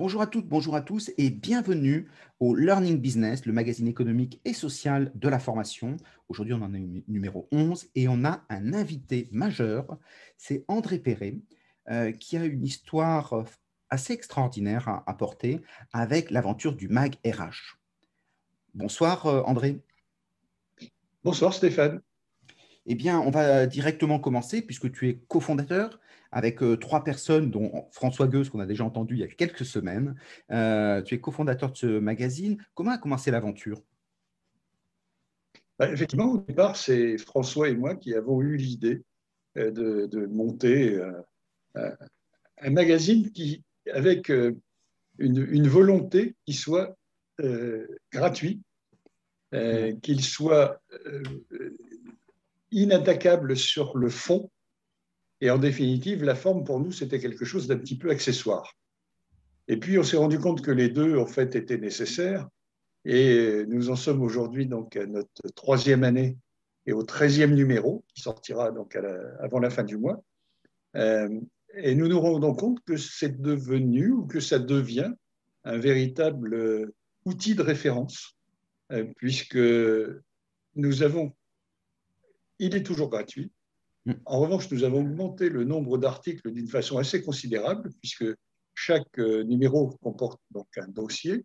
Bonjour à toutes, bonjour à tous et bienvenue au Learning Business, le magazine économique et social de la formation. Aujourd'hui, on en a numéro 11 et on a un invité majeur, c'est André Perret, euh, qui a une histoire assez extraordinaire à apporter avec l'aventure du MAG RH. Bonsoir euh, André. Bonsoir Stéphane. Eh bien, on va directement commencer puisque tu es cofondateur avec euh, trois personnes, dont François Gueuse, qu'on a déjà entendu il y a quelques semaines. Euh, tu es cofondateur de ce magazine. Comment a commencé l'aventure? Bah, Effectivement, au départ, c'est François et moi qui avons eu l'idée euh, de, monter un magazine qui, avec une, volonté qui soit gratuit, qu'il soit inattaquable sur le fond et en définitive, la forme, pour nous, c'était quelque chose d'un petit peu accessoire. Et puis, on s'est rendu compte que les deux, en fait, étaient nécessaires. Et nous en sommes aujourd'hui donc à notre troisième année et au treizième numéro, qui sortira donc avant la fin du mois. Euh, et nous nous rendons compte que c'est devenu ou que ça devient un véritable outil de référence, euh, puisque nous avons, il est toujours gratuit, en revanche, nous avons augmenté le nombre d'articles d'une façon assez considérable, puisque chaque euh, numéro comporte donc un dossier.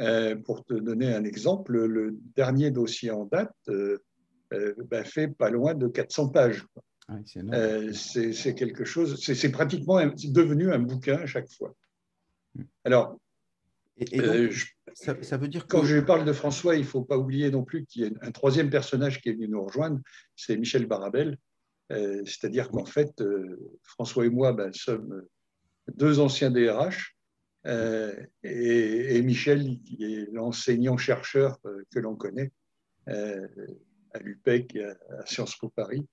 Euh, pour te donner un exemple, le dernier dossier en date euh, ben, fait pas loin de 400 pages. Ah c'est quelque chose, c'est pratiquement devenu un bouquin à chaque fois. Alors, ça, veut dire quand je parle de François, il ne faut pas oublier non plus qu'il y a un troisième personnage qui est venu nous rejoindre, c'est Michel Barabel, euh, c'est-à-dire qu'en fait, euh, François et moi ben, sommes deux anciens DRH euh, et, Michel, qui est l'enseignant-chercheur que l'on connaît à l'UPEC à, Sciences Po Paris,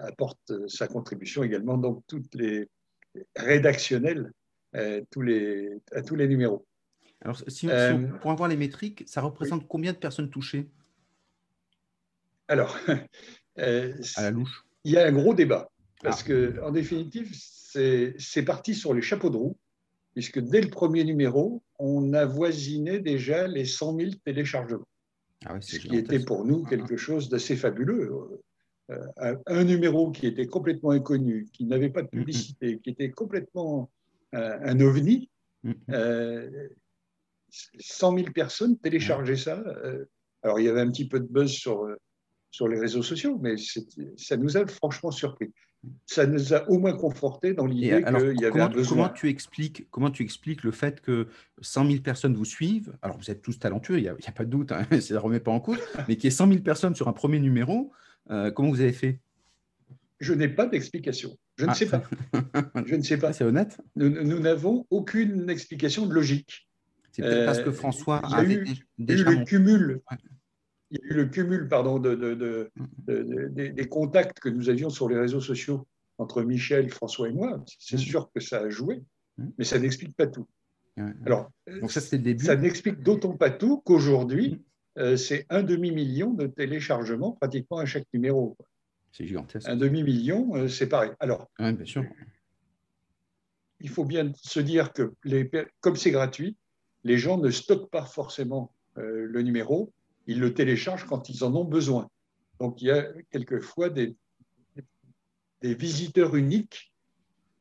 apporte sa contribution également, donc toutes les rédactionnelles tous les, à tous les numéros. Alors, si pour avoir les métriques, ça représente combien de personnes touchées? Alors, à la louche il y a un gros débat. Parce ah. que, en définitive, c'est parti sur les chapeaux de roue, puisque dès le premier numéro, on a voisiné déjà les 100 000 téléchargements. Ah ce qui était pour nous quelque chose d'assez fabuleux. Euh, un, numéro qui était complètement inconnu, qui n'avait pas de publicité, qui était complètement euh, un ovni. 100 000 personnes téléchargeaient ça. Euh, alors, il y avait un petit peu de buzz sur sur les réseaux sociaux, mais ça nous a franchement surpris. Ça nous a au moins conforté dans l'idée qu'il y avait comment, un besoin. Comment tu, expliques, comment tu expliques le fait que 100 000 personnes vous suivent Alors, vous êtes tous talentueux, il n'y a, pas de doute, hein, ça ne remet pas en cause, mais qu'il y ait 100 000 personnes sur un premier numéro, euh, comment vous avez fait? Je n'ai pas d'explication. Je ne ah. sais pas. Je ne sais pas. C'est honnête? Nous n'avons aucune explication de logique. C'est peut-être parce que euh, François a avait eu, déjà eu le cumul il y a eu le cumul pardon, de, des contacts que nous avions sur les réseaux sociaux entre Michel, François et moi. C'est mm. sûr que ça a joué, mm. mais ça n'explique pas tout. Alors, Donc ça, le début. Ça n'explique d'autant pas tout qu'aujourd'hui, mm. euh, c'est un demi-million de téléchargements pratiquement à chaque numéro. C'est gigantesque. Un demi-million, euh, c'est pareil. Alors, bien sûr. il faut bien se dire que les, comme c'est gratuit, les gens ne stockent pas forcément euh, le numéro, ils le téléchargent quand ils en ont besoin. Donc il y a quelquefois des, des visiteurs uniques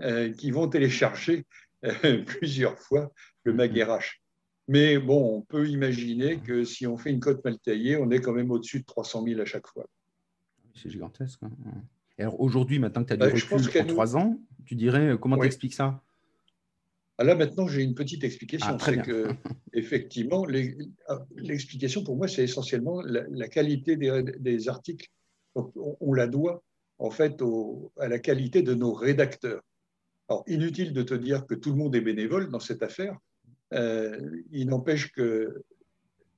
euh, qui vont télécharger euh, plusieurs fois le MagRH. Mais bon, on peut imaginer que si on fait une cote mal taillée, on est quand même au-dessus de 300 000 à chaque fois. C'est gigantesque. Hein. alors aujourd'hui, maintenant que tu as du bah, recul trois ans, tu dirais comment tu expliques ça? Là, maintenant, j'ai une petite explication. Ah, c'est que, effectivement, ah, l'explication pour moi, c'est essentiellement la, qualité des, articles. on, la doit, en fait, à la qualité de nos rédacteurs. Alors, inutile de te dire que tout le monde est bénévole dans cette affaire. Euh, il n'empêche que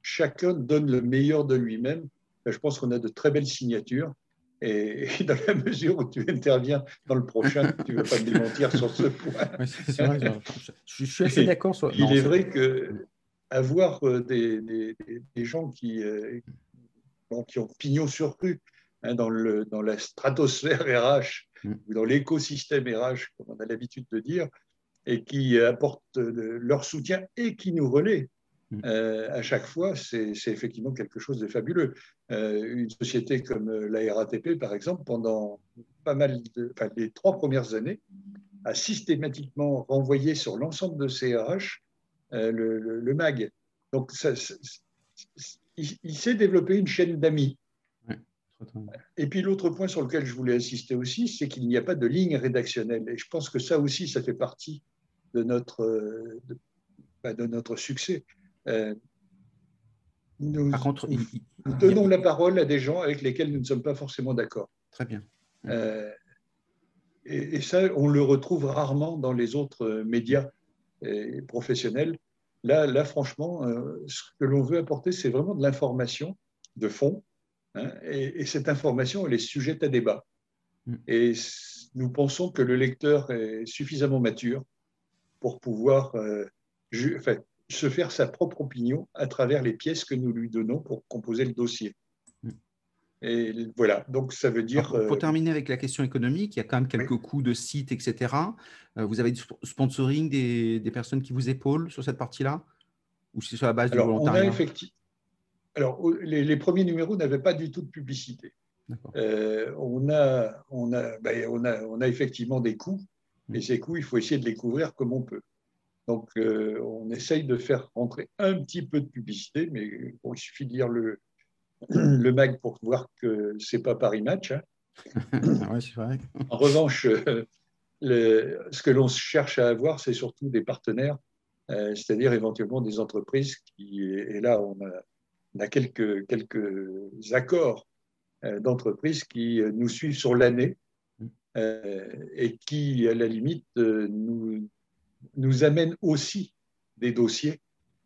chacun donne le meilleur de lui-même. Je pense qu'on a de très belles signatures. Et, dans la mesure où tu interviens dans le prochain, tu ne vas pas me démentir sur ce point. je, suis assez d'accord. Il est vrai que avoir euh, des, des, gens qui, euh, qui ont pignon sur rue hein, dans, le, dans la stratosphère RH mm. ou dans l'écosystème RH, comme on a l'habitude de dire, et qui apportent leur soutien et qui nous relaient mm. à chaque fois, c'est effectivement quelque chose de fabuleux. une société comme la RATP, par exemple, pendant pas mal de, enfin, les trois premières années, a systématiquement renvoyé sur l'ensemble de ses RH le, MAG. Donc, il, s'est développé une chaîne d'amis. Et puis l'autre point sur lequel je voulais insister aussi, c'est qu'il n'y a pas de ligne rédactionnelle. Et je pense que ça aussi, ça fait partie de notre, de, bah, notre succès. Euh, nous, Par contre, nous donnons la parole à des gens avec lesquels nous ne sommes pas forcément d'accord. Très bien. Euh, et, ça, on le retrouve rarement dans les autres médias euh, professionnels. Là, là franchement, ce que l'on veut apporter, c'est vraiment de l'information de fond. Hein, et, cette information, elle est sujette à débat. Mm. Et nous pensons que le lecteur est suffisamment mature pour pouvoir se faire sa propre opinion à travers les pièces que nous lui donnons pour composer le dossier. Mm. Et voilà, donc ça veut dire. pour, euh, terminer avec la question économique, il y a quand même quelques coûts de site, etc. Euh, vous avez du sponsoring des, des, personnes qui vous épaulent sur cette partie-là? Ou c'est sur la base du volontariat? Alors, les, premiers numéros n'avaient pas du tout de publicité. Euh, on, a, on, a, ben, on, a, on a effectivement des coûts, mais mm. ces coûts, il faut essayer de les couvrir comme on peut. Donc, euh, on essaye de faire rentrer un petit peu de publicité, mais il suffit de lire le, le mag pour voir que ce n'est pas Paris Match. Hein. vrai. En revanche, euh, ce que l'on cherche à avoir, c'est surtout des partenaires, euh, c'est-à-dire éventuellement des entreprises qui, et là, on a, a quelques, quelques accords d'entreprises qui nous suivent sur l'année mm. et qui, à la limite, nous nous amène aussi des dossiers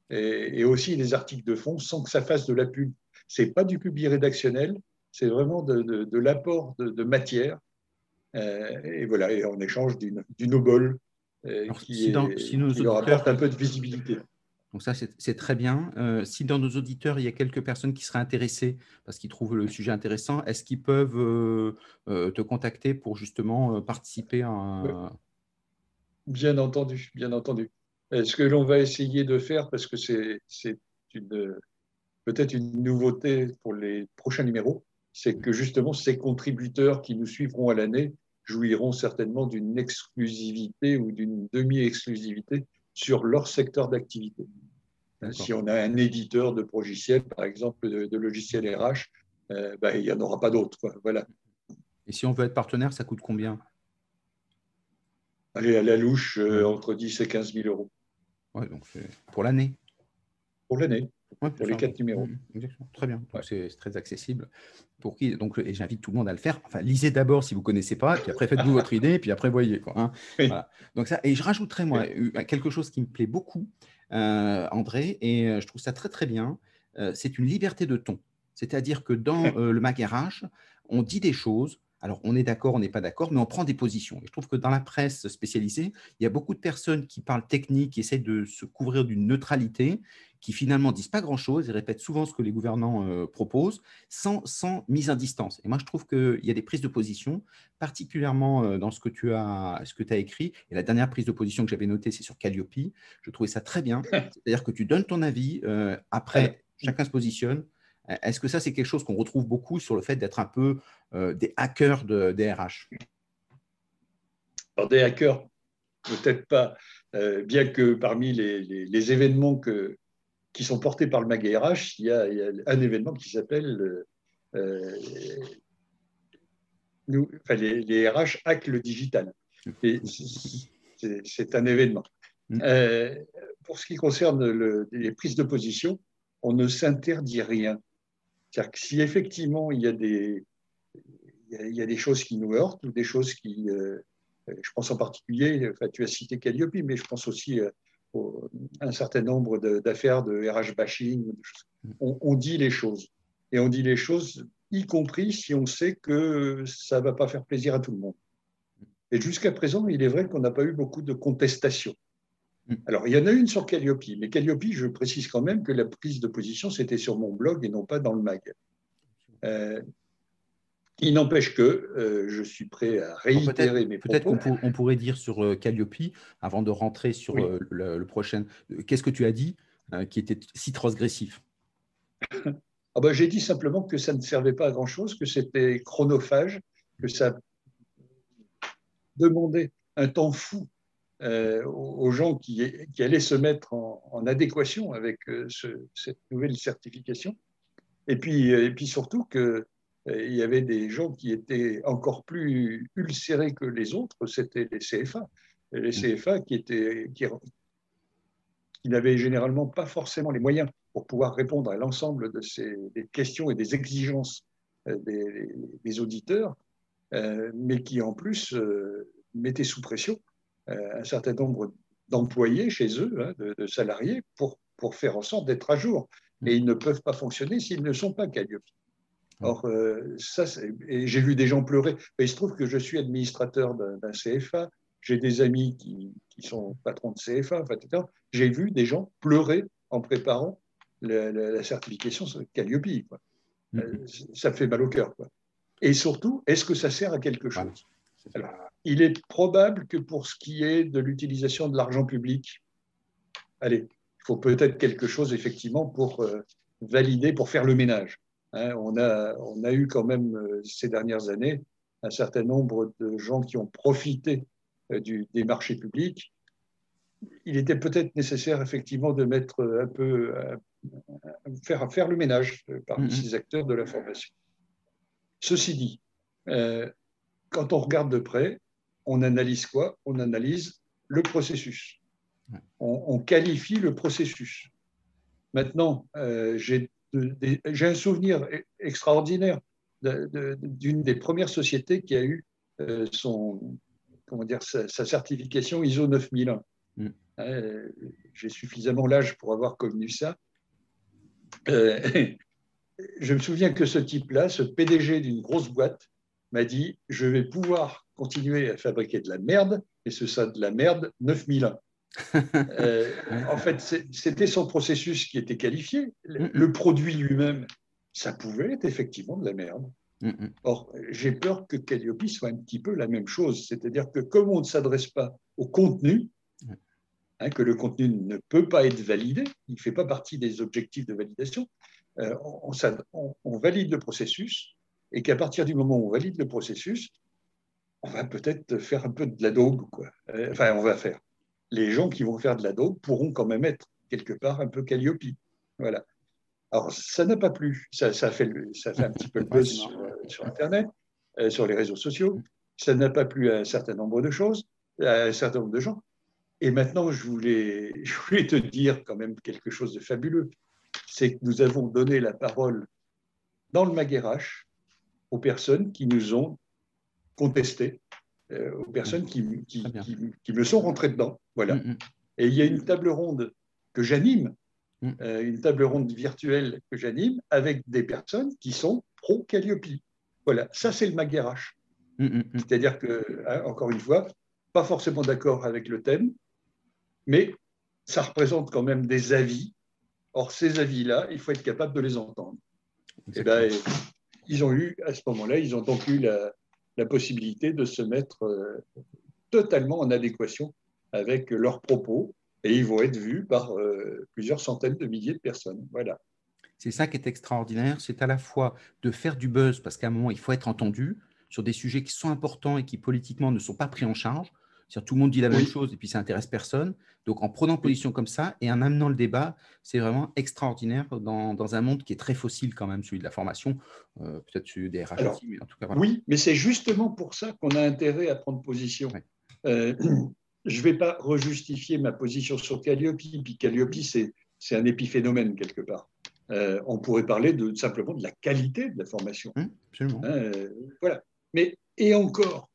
et, aussi des articles de fond sans que ça fasse de la pub. Ce n'est pas du pub rédactionnel, c'est vraiment de, l'apport de, matière. Euh, et voilà, et en échange d'une obole euh, qui, leur apporte un peu de visibilité. Donc ça, c'est très bien. Euh, si dans nos auditeurs, il y a quelques personnes qui seraient intéressées parce qu'ils trouvent le sujet intéressant, est-ce qu'ils peuvent te contacter pour justement participer à, Bien entendu, bien entendu. Ce que l'on va essayer de faire, parce que c'est peut-être une nouveauté pour les prochains numéros, c'est que justement ces contributeurs qui nous suivront à l'année jouiront certainement d'une exclusivité ou d'une demi-exclusivité sur leur secteur d'activité. Si on a un éditeur de logiciels, par exemple de, logiciels RH, euh, ben, il n'y en aura pas d'autres. Voilà. Et si on veut être partenaire, ça coûte combien? Aller à la louche euh, entre 10 et 15 000 euros. Ouais, donc pour l'année. Pour l'année. pour les quatre numéros. Mmh, très bien. C'est très accessible. Pour qui Donc, et j'invite tout le monde à le faire. Enfin, lisez d'abord si vous ne connaissez pas, puis après faites-vous votre idée, puis après voyez. Quoi, hein. voilà. Donc ça, et je rajouterais moi quelque chose qui me plaît beaucoup, euh, André, et euh, je trouve ça très très bien. c'est une liberté de ton. C'est-à-dire que dans le magarage, on dit des choses alors, on est d'accord, on n'est pas d'accord, mais on prend des positions. Et je trouve que dans la presse spécialisée, il y a beaucoup de personnes qui parlent technique, qui essaient de se couvrir d'une neutralité, qui finalement disent pas grand-chose et répètent souvent ce que les gouvernants euh, proposent, sans, mise en distance. Et moi, je trouve qu'il y a des prises de position, particulièrement euh, dans ce que tu as, ce que as écrit. Et la dernière prise de position que j'avais notée, c'est sur Calliope. Je trouvais ça très bien. C'est-à-dire que tu donnes ton avis, euh, après, chacun se positionne. Est-ce que ça, c'est quelque chose qu'on retrouve beaucoup sur le fait d'être un peu euh, des hackers de, des RH Alors, des hackers, peut-être pas, euh, bien que parmi les, événements que, qui sont portés par le MAG RH, il y a, un événement qui s'appelle euh, les, RH hack le digital. C'est un événement. Mm. pour ce qui concerne les prises de position, on ne s'interdit rien. C'est-à-dire que si effectivement il y a des, choses qui nous heurtent ou des choses qui, euh, je pense en particulier, enfin, tu as cité Calliope, mais je pense aussi à euh, un certain nombre d'affaires de, RH bashing. On, dit les choses. Et on dit les choses, y compris si on sait que ça ne va pas faire plaisir à tout le monde. Et jusqu'à présent, il est vrai qu'on n'a pas eu beaucoup de contestations. Mm. Alors, il y en a une sur Calliope, mais Calliope, je précise quand même que la prise de position, c'était sur mon blog et non pas dans le mag. Euh, Il n'empêche que euh, je suis prêt à réitérer mes propos. Peut-être qu'on pourrait dire sur euh, Calliope, avant de rentrer sur euh, le, prochain, qu'est-ce que tu as dit qui était si transgressif ah ben, J'ai dit simplement que ça ne servait pas à grand-chose, que c'était chronophage, que ça demandait un temps fou aux gens qui, qui, allaient se mettre en, adéquation avec cette nouvelle certification. Et puis, et puis surtout que il y avait des gens qui étaient encore plus ulcérés que les autres, c'était les CFA. les mmh. CFA qui, étaient, qui, n'avaient généralement pas forcément les moyens pour pouvoir répondre à l'ensemble de ces des questions et des exigences euh, des, auditeurs, euh, mais qui en plus euh, mettaient sous pression un certain nombre d'employés chez eux, hein, de, salariés, pour, pour faire en sorte d'être à jour. Et ils ne peuvent pas fonctionner s'ils ne sont pas Calliope. Or, euh, ça, j'ai vu des gens pleurer. il se trouve que je suis administrateur d'un CFA, j'ai des amis qui, sont patrons de CFA, etc. J'ai vu des gens pleurer en préparant la, certification Calliope. Quoi. Mm-hmm. Euh, ça fait mal au cœur. Quoi. Et surtout, est-ce que ça sert à quelque chose? Il est probable que pour ce qui est de l'utilisation de l'argent public, allez, il faut peut-être quelque chose effectivement pour euh, valider, pour faire le ménage. Hein, on, a, on a eu quand même euh, ces dernières années un certain nombre de gens qui ont profité euh, du, des marchés publics. Il était peut-être nécessaire effectivement de mettre un peu, faire, faire le ménage parmi mm-hmm. ces acteurs de la formation. Ceci dit, quand on regarde de près, on analyse quoi? On analyse le processus. On, qualifie le processus. Maintenant, j'ai j'ai un souvenir e-, extraordinaire d'une des premières sociétés qui a eu euh, son, comment dire, sa, certification ISO 9001. Mm. Euh, j'ai suffisamment l'âge pour avoir connu ça. Euh, je me souviens que ce type-là, ce PDG d'une grosse boîte, m'a dit Je vais pouvoir continuer à fabriquer de la merde, et ce sera de la merde 9001. Euh, en fait, c'était son processus qui était qualifié. Le, produit lui-même, ça pouvait être effectivement de la merde. Or, j'ai peur que Calliope soit un petit peu la même chose. C'est-à-dire que comme on ne s'adresse pas au contenu, hein, que le contenu ne peut pas être validé, il ne fait pas partie des objectifs de validation, euh, on, on, valide le processus et qu'à partir du moment où on valide le processus, on va peut-être faire un peu de la daube. Quoi. Euh, enfin, on va faire les gens qui vont faire de la dope pourront quand même être quelque part un peu Calliope. Voilà. Alors, ça n'a pas plu. Ça, ça, fait, ça fait un petit peu le buzz sur, Internet, euh, sur les réseaux sociaux. Ça n'a pas plu à un certain nombre de choses, à un certain nombre de gens. Et maintenant, je voulais, je voulais te dire quand même quelque chose de fabuleux. C'est que nous avons donné la parole dans le Maguerache aux personnes qui nous ont contesté euh, aux personnes qui, qui, qui, me sont rentrées dedans. Voilà. Mm, mm. Et il y a une table ronde que j'anime, mm. euh, une table ronde virtuelle que j'anime avec des personnes qui sont pro-Calliope. Voilà, ça c'est le Maguerache. C'est-à-dire que, hein, encore une fois, pas forcément d'accord avec le thème, mais ça représente quand même des avis. Or, ces avis-là, il faut être capable de les entendre. Et eh ben, ils ont eu, à ce moment-là, ils ont donc eu la, la possibilité de se mettre euh, totalement en adéquation avec leurs propos et ils vont être vus par euh, plusieurs centaines de milliers de personnes. Voilà. C'est ça qui est extraordinaire, c'est à la fois de faire du buzz parce qu'à un moment il faut être entendu sur des sujets qui sont importants et qui politiquement ne sont pas pris en charge tout le monde dit la même chose et puis ça intéresse personne. Donc, en prenant position comme ça et en amenant le débat, c'est vraiment extraordinaire dans, un monde qui est très fossile quand même, celui de la formation, euh, peut-être celui des RH mais en tout cas. Oui, mais c'est justement pour ça qu'on a intérêt à prendre position. Euh, je ne vais pas rejustifier ma position sur Calliope, puis Calliope, c'est un épiphénomène quelque part. Euh, on pourrait parler de, simplement de la qualité de la formation. Hum, absolument. voilà. Mais, et encore,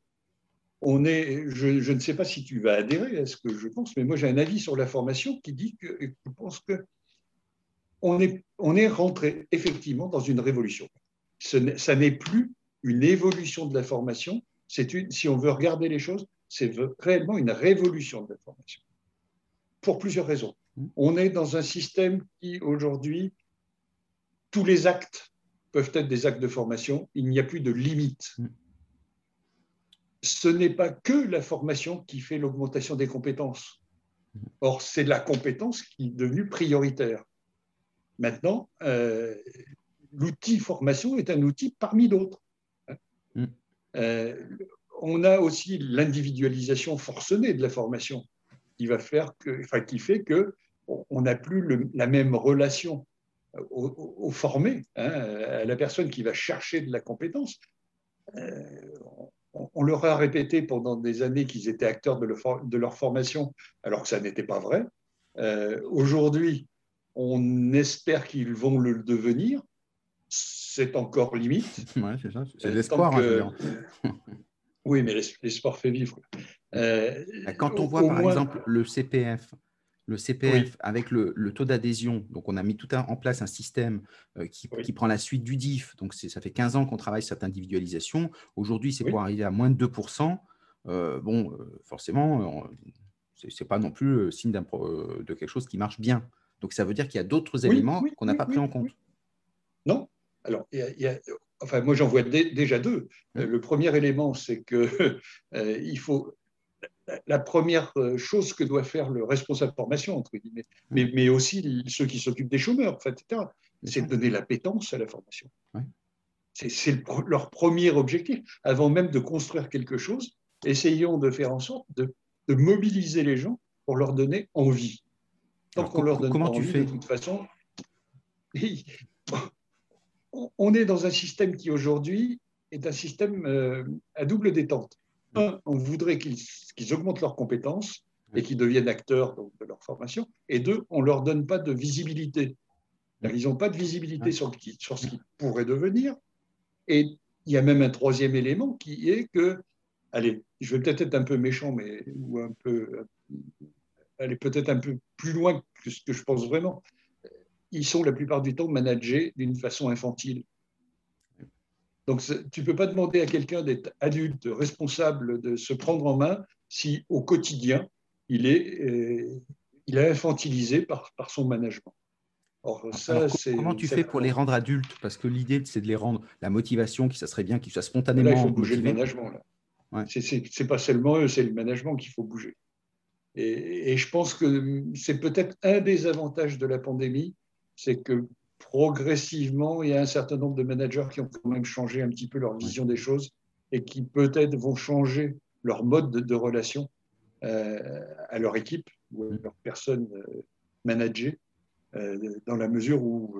on est, je, ne sais pas si tu vas adhérer à ce que je pense, mais moi j'ai un avis sur la formation qui dit que je pense que on est, on est rentré effectivement dans une révolution. Ce ça n'est plus une évolution de la formation, c'est une, si on veut regarder les choses, c'est réellement une révolution de la formation. Pour plusieurs raisons. On est dans un système qui aujourd'hui, tous les actes peuvent être des actes de formation. Il n'y a plus de limite. Ce n'est pas que la formation qui fait l'augmentation des compétences. Or, c'est la compétence qui est devenue prioritaire. Maintenant, euh, l'outil formation est un outil parmi d'autres. Mm. Euh, on a aussi l'individualisation forcenée de la formation qui va faire que, enfin, qui fait que on n'a plus la même relation au, formé, hein, à la personne qui va chercher de la compétence. Euh, on, leur a répété pendant des années qu'ils étaient acteurs de, de, leur formation, alors que ça n'était pas vrai. Euh, aujourd'hui, on espère qu'ils vont le devenir. C'est encore limite. Ouais, c'est ça. C'est l'espoir. Hein, oui, mais l'espoir fait vivre. Euh, Quand on voit, par exemple, le CPF, le CPF avec le, taux d'adhésion. Donc, on a mis tout en place un système euh, qui, prend la suite du DIF. Donc, ça fait 15 ans qu'on travaille cette individualisation. Aujourd'hui, c'est pour arriver à moins de 2%. Euh, bon, euh, forcément, ce n'est pas non plus signe de quelque chose qui marche bien. Donc, ça veut dire qu'il y a d'autres éléments qu'on n'a pas pris en compte. Non. Alors, enfin, moi, j'en vois déjà deux. Le premier élément, c'est qu'il faut la première euh, chose que doit faire le responsable de formation, entre guillemets, mais, mais aussi ceux qui s'occupent des chômeurs, etc., c'est de donner la l'appétence à la formation. C'est leur premier objectif. Avant même de construire quelque chose, essayons de faire en sorte de, mobiliser les gens pour leur donner envie. Tant qu'on leur donne comment tu fais de toute façon, on est dans un système qui aujourd'hui est un système euh, à double détente un, on voudrait qu'ils augmentent leurs compétences et qu'ils deviennent acteurs de leur formation. Et deux, on ne leur donne pas de visibilité. Ils n'ont pas de visibilité sur, sur ce qu'ils pourraient devenir. Et il y a même un troisième élément qui est que, allez, je vais peut-être être un peu méchant, mais ou un peu, aller peut-être un peu plus loin que ce que je pense vraiment. Ils sont la plupart du temps managés d'une façon infantile. Donc, tu ne peux pas demander à quelqu'un d'être adulte, responsable, de se prendre en main si au quotidien, il est, euh, il est infantilisé par, par son management. Or, ça, comment tu fais pour les rendre adultes? Parce que l'idée, c'est de les rendre la motivation, qui ça serait bien qu'ils soient spontanément. Là, il faut bouger le management. Là. C'est pas seulement eux, c'est le management qu'il faut bouger. Et, et, je pense que c'est peut-être un des avantages de la pandémie, c'est que progressivement, il y a un certain nombre de managers qui ont quand même changé un petit peu leur vision des choses et qui peut-être vont changer leur mode de, relation euh, à leur équipe ou à leur personne euh, managée, euh, dans la mesure où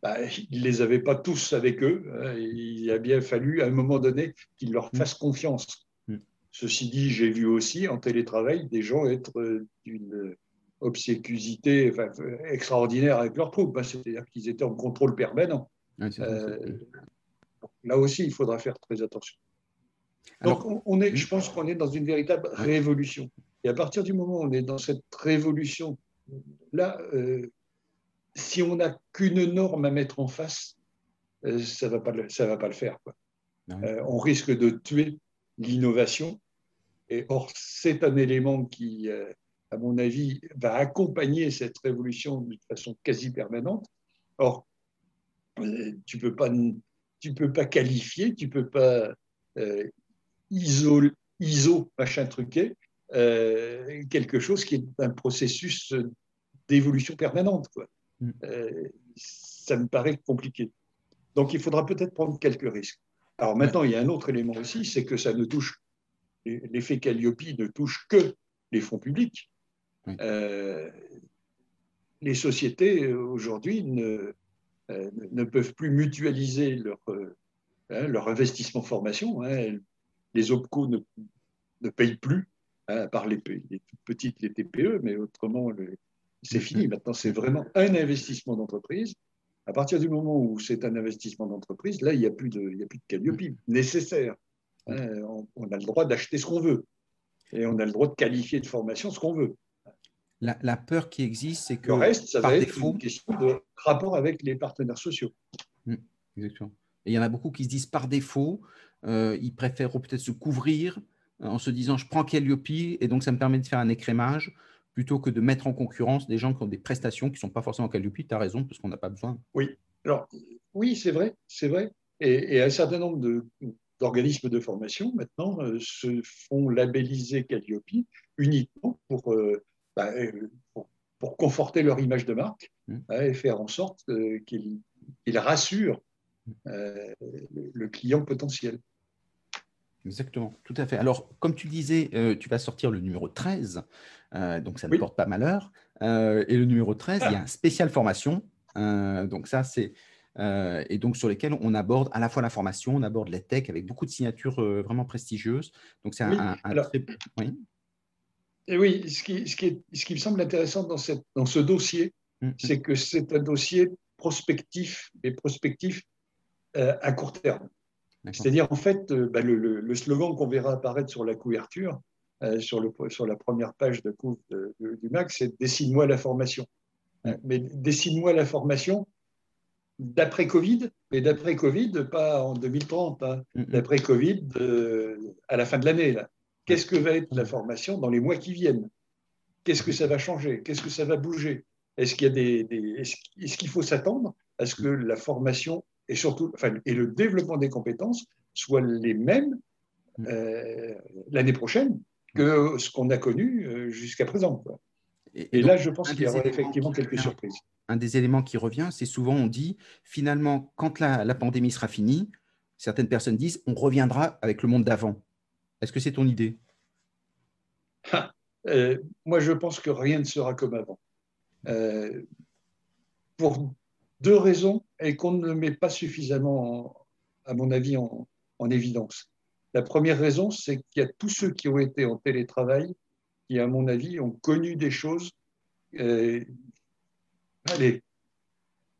bah, ils ne les avaient pas tous avec eux. Hein, il a bien fallu à un moment donné qu'ils leur fassent confiance. Mm. Ceci dit, j'ai vu aussi en télétravail des gens être d'une obsécusité enfin, extraordinaire avec leurs troupes. Hein. C'est-à-dire qu'ils étaient en contrôle permanent. Euh, là aussi, il faudra faire très attention. Donc, on, est, je pense qu'on est dans une véritable révolution. Et à partir du moment où on est dans cette révolution, là, euh, si on n'a qu'une norme à mettre en face, euh, ça ne va, pas le, ça va pas le faire. Quoi. on risque de tuer l'innovation. Et or, c'est un élément qui, à mon avis, va accompagner cette révolution de façon quasi permanente. Or, euh, tu ne peux, pas, tu peux pas qualifier, tu ne peux pas euh, iso, iso, machin truqué, euh, quelque chose qui est un processus d'évolution permanente. Quoi. Mm. Euh, ça me paraît compliqué. Donc, il faudra peut-être prendre quelques risques. Alors maintenant, il y a un autre élément aussi, c'est que ça ne touche, l'effet Calliope ne touche que les fonds publics. Euh, les sociétés euh, aujourd'hui ne, euh, ne, peuvent plus mutualiser leur, hein, leur investissement formation. Hein. les OPCO ne, ne, payent plus, hein, à part les, les, petites, les TPE, mais autrement, c'est fini. Maintenant, c'est vraiment un investissement d'entreprise. À partir du moment où c'est un investissement d'entreprise, là, il n'y a plus de, il y a plus de Calliope nécessaire. On, on, a le droit d'acheter ce qu'on veut. Et on a le droit de qualifier de formation ce qu'on veut la, peur qui existe, c'est que. Le reste, ça va être une question de rapport avec les partenaires sociaux. Mmh, exactement. Et il y en a beaucoup qui se disent par défaut, euh, ils préfèrent peut-être se couvrir euh, en se disant je prends Calliope et donc ça me permet de faire un écrémage plutôt que de mettre en concurrence des gens qui ont des prestations qui ne sont pas forcément Calliope. Tu as raison, parce qu'on n'a pas besoin. Oui, Alors, oui, c'est vrai, c'est vrai. Et, un certain nombre d'organismes de, formation, maintenant, euh, se font labelliser Calliope uniquement pour, euh, bah, euh, pour, conforter leur image de marque mmh. hein, et faire en sorte qu'ils rassurent le client potentiel. Exactement, tout à fait. Alors, comme tu disais, tu vas sortir le numéro 13, donc ça ne porte pas malheur. et le numéro 13, il y a un spécial formation. donc ça, c'est euh, et donc sur lesquels on aborde à la fois la formation, on aborde la tech avec beaucoup de signatures euh, vraiment prestigieuses. Donc c'est un, très... oui. Et oui, ce qui, ce, qui est, ce qui, me semble intéressant dans, cette, dans ce dossier, mm, mm. c'est que c'est un dossier prospectif et prospectif euh, à court terme. C'est-à-dire, en fait, bah, le, le, slogan qu'on verra apparaître sur la couverture, sur, le, sur, la première page de, du MAC, c'est Dessine-moi la formation. Mm. Mais dessine-moi la formation, d'après Covid, mais d'après Covid, pas en 2030, hein. d'après Covid à la fin de l'année. Qu'est-ce que va être la formation dans les mois qui viennent? Qu'est-ce que ça va changer? Qu'est-ce que ça va bouger? Est-ce qu'il des, qu'il faut s'attendre à ce que la formation et surtout enfin, et le développement des compétences soient les mêmes euh, l'année prochaine que ce qu'on a connu euh, jusqu'à présent et, là, je pense qu'il y aura effectivement quelques surprises. Un des éléments qui revient, c'est souvent on dit, finalement, quand la, pandémie sera finie, certaines personnes disent, on reviendra avec le monde d'avant. Est-ce que c'est ton idée? Ah, euh, Moi, je pense que rien ne sera comme avant. Euh, pour deux raisons et qu'on ne met pas suffisamment, à mon avis, en, en évidence. La première raison, c'est qu'il y a tous ceux qui ont été en télétravail qui, à mon avis, ont connu des choses euh, allez,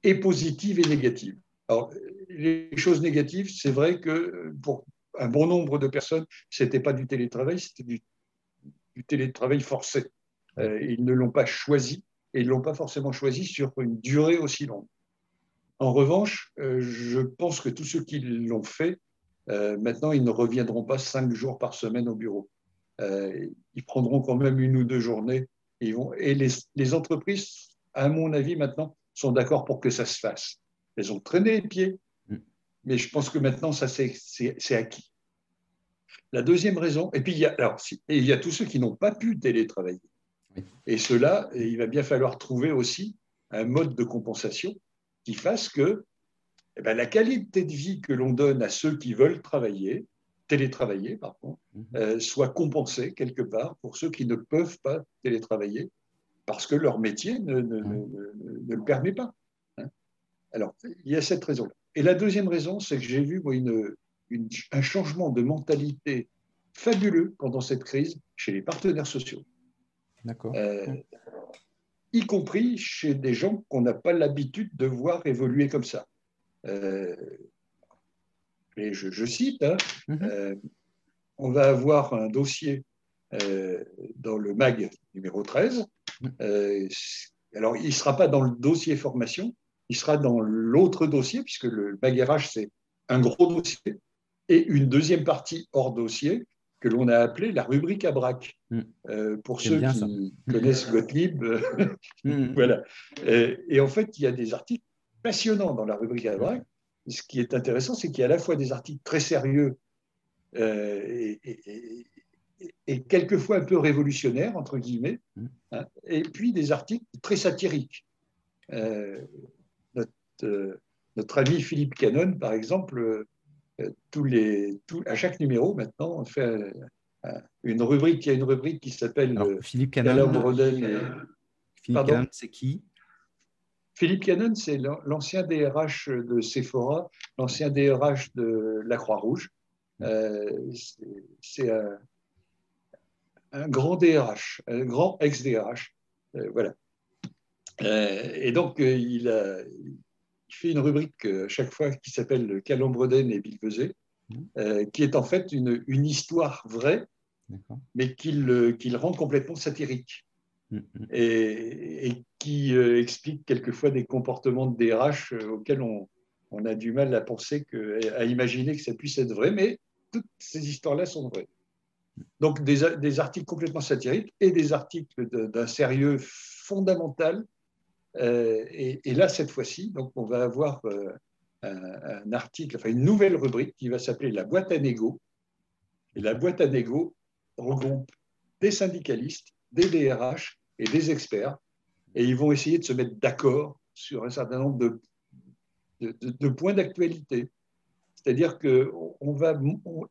et positives et négatives. Alors, les choses négatives, c'est vrai que pour un bon nombre de personnes, ce n'était pas du télétravail, c'était du, télétravail forcé. Euh, ils ne l'ont pas choisi et ils ne l'ont pas forcément choisi sur une durée aussi longue. En revanche, euh, je pense que tous ceux qui l'ont fait, maintenant, ils ne reviendront pas cinq jours par semaine au bureau. Euh, ils prendront quand même une ou deux journées. Et, et les, entreprises, à mon avis, maintenant, sont d'accord pour que ça se fasse. Elles ont traîné les pieds. Mais je pense que maintenant, ça c'est acquis. La deuxième raison, et puis il y a, alors, il y a tous ceux qui n'ont pas pu télétravailler. Et cela, il va bien falloir trouver aussi un mode de compensation qui fasse que eh ben, la qualité de vie que l'on donne à ceux qui veulent travailler, télétravailler, par contre, mhm. euh, soit compensé quelque part pour ceux qui ne peuvent pas télétravailler parce que leur métier ne, ne, le permet pas. Hein. Alors, il y a cette raison-là. Et la deuxième raison, c'est que j'ai vu moi, une, un changement de mentalité fabuleux pendant cette crise chez les partenaires sociaux. D'accord. Euh, y compris chez des gens qu'on n'a pas l'habitude de voir évoluer comme ça. Euh, et je, cite, hein, mhm. euh, on va avoir un dossier dans le MAG numéro 13. Mhm. Alors, il ne sera pas dans le dossier formation, il sera dans l'autre dossier, puisque le RH, c'est un gros dossier, et une deuxième partie hors dossier que l'on a appelée la rubrique à braque. Mhm. pour ceux qui connaissent Gottlieb, voilà. Et, en fait, il y a des articles passionnants dans la rubrique à braque ce qui est intéressant, c'est qu'il y a à la fois des articles très sérieux euh, et, quelquefois un peu révolutionnaires, entre guillemets, mmh. hein, et puis des articles très satiriques. Euh, euh, notre, ami Philippe Canon, par exemple, tous les, à chaque numéro, maintenant, on fait une rubrique, il y a une rubrique qui s'appelle Philippe Canon. Philippe Canon, c'est qui? Philippe Cannon, c'est l'ancien DRH de Sephora, l'ancien DRH de la Croix-Rouge. Euh, c'est un, grand DRH, un grand ex-DRH. Euh, voilà. Euh, et donc, il, a, fait une rubrique à chaque fois qui s'appelle Calombreden et Bilvezé, qui est en fait une, histoire vraie, mais qu'il rend complètement satirique. Mm. et, qui euh, explique quelquefois des comportements de DRH euh, auxquels on, a du mal à penser, que, à imaginer que ça puisse être vrai, mais toutes ces histoires-là sont vraies. Donc des, articles complètement satiriques et des articles d'un sérieux fondamental et, là, cette fois-ci, donc on va avoir un, article, enfin une nouvelle rubrique qui va s'appeler la boîte à négo. Et la boîte à négo regroupe des syndicalistes, des DRH et des experts. Et ils vont essayer de se mettre d'accord sur un certain nombre de, points d'actualité. C'est-à-dire qu'on va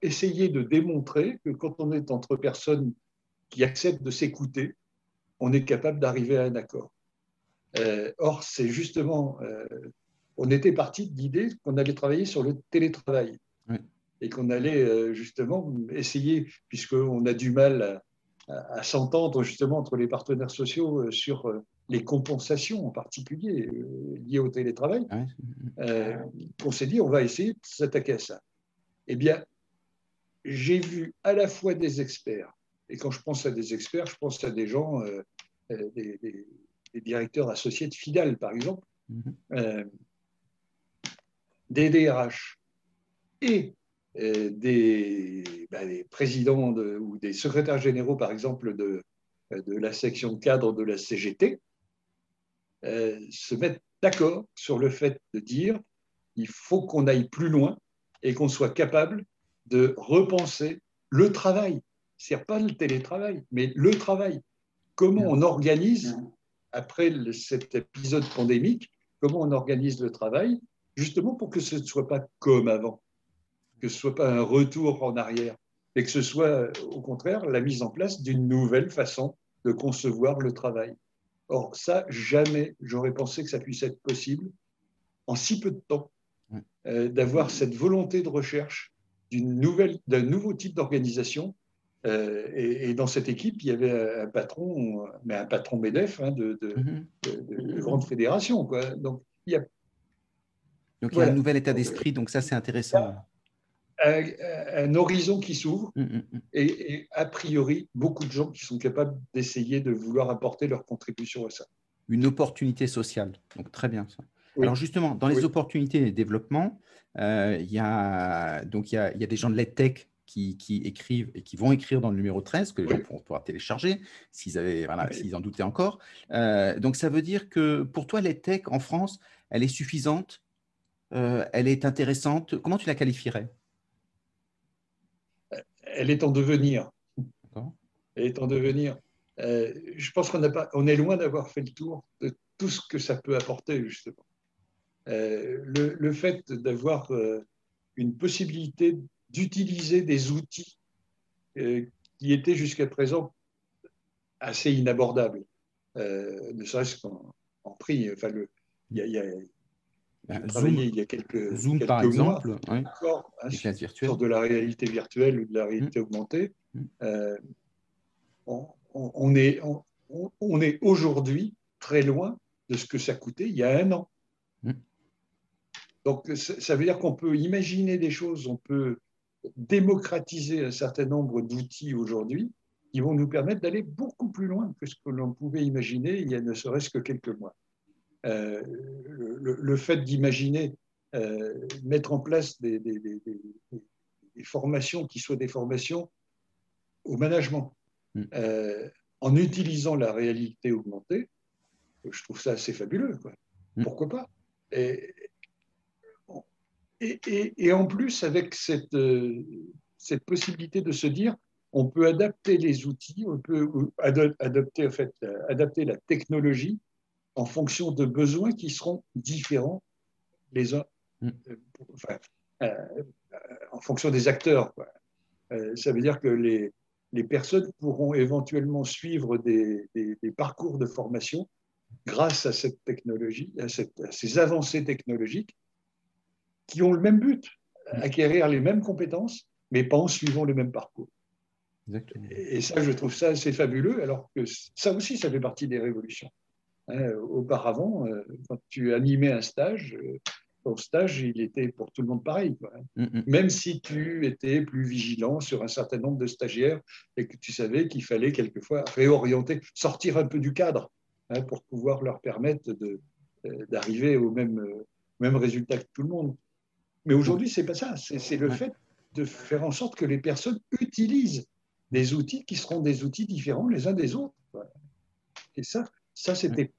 essayer de démontrer que quand on est entre personnes qui acceptent de s'écouter, on est capable d'arriver à un accord. Euh, or, c'est justement euh, on était parti de l'idée qu'on allait travailler sur le télétravail. Et qu'on allait euh, justement essayer, puisqu'on a du mal à, s'entendre justement entre les partenaires sociaux sur les compensations en particulier liées au télétravail, qu'on s'est dit on va essayer de s'attaquer à ça. Eh bien, j'ai vu à la fois des experts, et quand je pense à des experts, je pense à des gens, des, directeurs associés de Fidal, par exemple, mm-hmm des DRH et euh, bah, des, présidents ou des secrétaires généraux, par exemple, de, de la section cadre de la CGT, euh, se mettent d'accord sur le fait de dire il faut qu'on aille plus loin et qu'on soit capable de repenser le travail. C'est pas le télétravail, mais le travail. Comment on organise, après cet épisode pandémique, comment on organise le travail justement pour que ce ne soit pas comme avant, que ce ne soit pas un retour en arrière, et que ce soit au contraire la mise en place d'une nouvelle façon de concevoir le travail. Or, ça, jamais j'aurais pensé que ça puisse être possible en si peu de temps, euh, d'avoir cette volonté de recherche d'un nouveau type d'organisation. Euh, et, dans cette équipe, il y avait un patron, mais un patron MEDEF hein, de, de, de, de, grande fédération. Quoi. Donc, il y a donc il y a un nouvel état d'esprit, donc ça c'est intéressant. Un, horizon qui s'ouvre mm, mm, mm. et, a priori beaucoup de gens qui sont capables d'essayer de vouloir apporter leur contribution à ça. Une opportunité sociale, donc très bien ça. Alors justement, dans les opportunités de développement, euh, il, y a, donc il, y a, il y a des gens de l'EdTech qui, qui, écrivent et qui vont écrire dans le numéro 13, que les gens pourront pouvoir télécharger s'ils voilà, en doutaient encore. Euh, donc ça veut dire que pour toi, l'EdTech en France, elle est suffisante euh, elle est intéressante. Comment tu la qualifierais? Elle est en devenir. Elle est en devenir. Euh, je pense qu'on pas, on est loin d'avoir fait le tour de tout ce que ça peut apporter, justement. Le, fait d'avoir une possibilité d'utiliser des outils qui étaient jusqu'à présent assez inabordables, ne serait-ce qu'en prix. Enfin, le, il y a, bah, Zoom, il y a quelques, Zoom par exemple, mois, hein, sur, de la réalité virtuelle ou de la réalité mmh. augmentée. Mmh. Euh, on, est, on, est aujourd'hui très loin de ce que ça coûtait il y a un an. Mmh. Donc ça veut dire qu'on peut imaginer des choses, on peut démocratiser un certain nombre d'outils aujourd'hui qui vont nous permettre d'aller beaucoup plus loin que ce que l'on pouvait imaginer il y a ne serait-ce que quelques mois. Euh, le, fait d'imaginer euh, mettre en place des, formations qui soient des formations au management, mm. euh, en utilisant la réalité augmentée, je trouve ça assez fabuleux. Mm. Pourquoi pas? Et, et, en plus, avec cette, cette possibilité de se dire, on peut adapter les outils, on peut adapter, en fait, adapter la technologie en fonction de besoins qui seront différents les uns, mm. euh, enfin, euh, euh, en fonction des acteurs. ça veut dire que les, les, personnes pourront éventuellement suivre des, des, parcours de formation grâce à cette technologie, à, cette, ces avancées technologiques qui ont le même but, mm. acquérir les mêmes compétences, mais pas en suivant le même parcours. Et ça, je trouve ça assez fabuleux, alors que ça aussi, ça fait partie des révolutions. Hein, auparavant, euh, quand tu animais un stage, euh, ton stage, il était pour tout le monde pareil. Mm, mm. Même si tu étais plus vigilant sur un certain nombre de stagiaires et que tu savais qu'il fallait quelquefois réorienter, sortir un peu du cadre hein, pour pouvoir leur permettre euh, d'arriver au même, même résultat que tout le monde. Mais aujourd'hui, ce n'est pas ça. C'est le fait de faire en sorte que les personnes utilisent des outils qui seront des outils différents les uns des autres. Et ça, ça c'était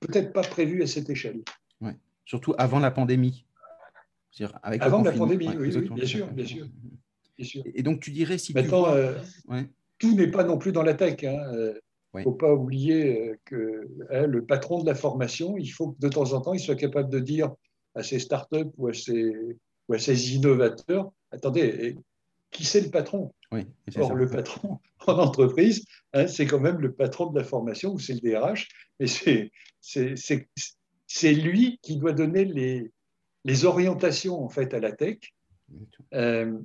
peut-être pas prévu à cette échelle. Ouais. Surtout avant la pandémie. Avec avant la pandémie, oui, bien, sûr, bien, sûr, Et donc, tu dirais si Maintenant, tu euh, tout n'est pas non plus dans la tech. Il hein. ne euh, faut pas oublier euh, que hein, le patron de la formation, il faut que de temps en temps, il soit capable de dire à ses startups ou à ses, ou à ses innovateurs, attendez, qui c'est le patron? Oui, Or, le patron en entreprise, hein, c'est quand même le patron de la formation ou c'est le DRH, mais c'est lui qui doit donner les, les, orientations en fait à la tech euh,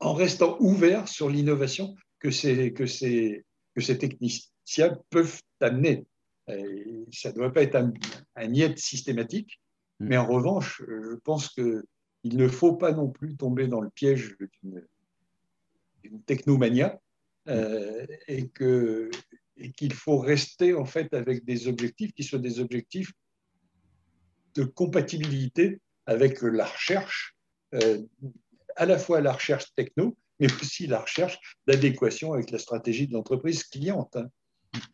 en restant ouvert sur l'innovation que ces, que, ces, que ces techniciens peuvent amener. ça ne doit pas être un, un systématique. Mais en revanche, je pense qu'il ne faut pas non plus tomber dans le piège d'une une technomania euh, et qu'il faut rester en fait avec des objectifs qui soient des objectifs de compatibilité avec la recherche, euh, à la fois la recherche techno, mais aussi la recherche d'adéquation avec la stratégie de l'entreprise cliente. Hein.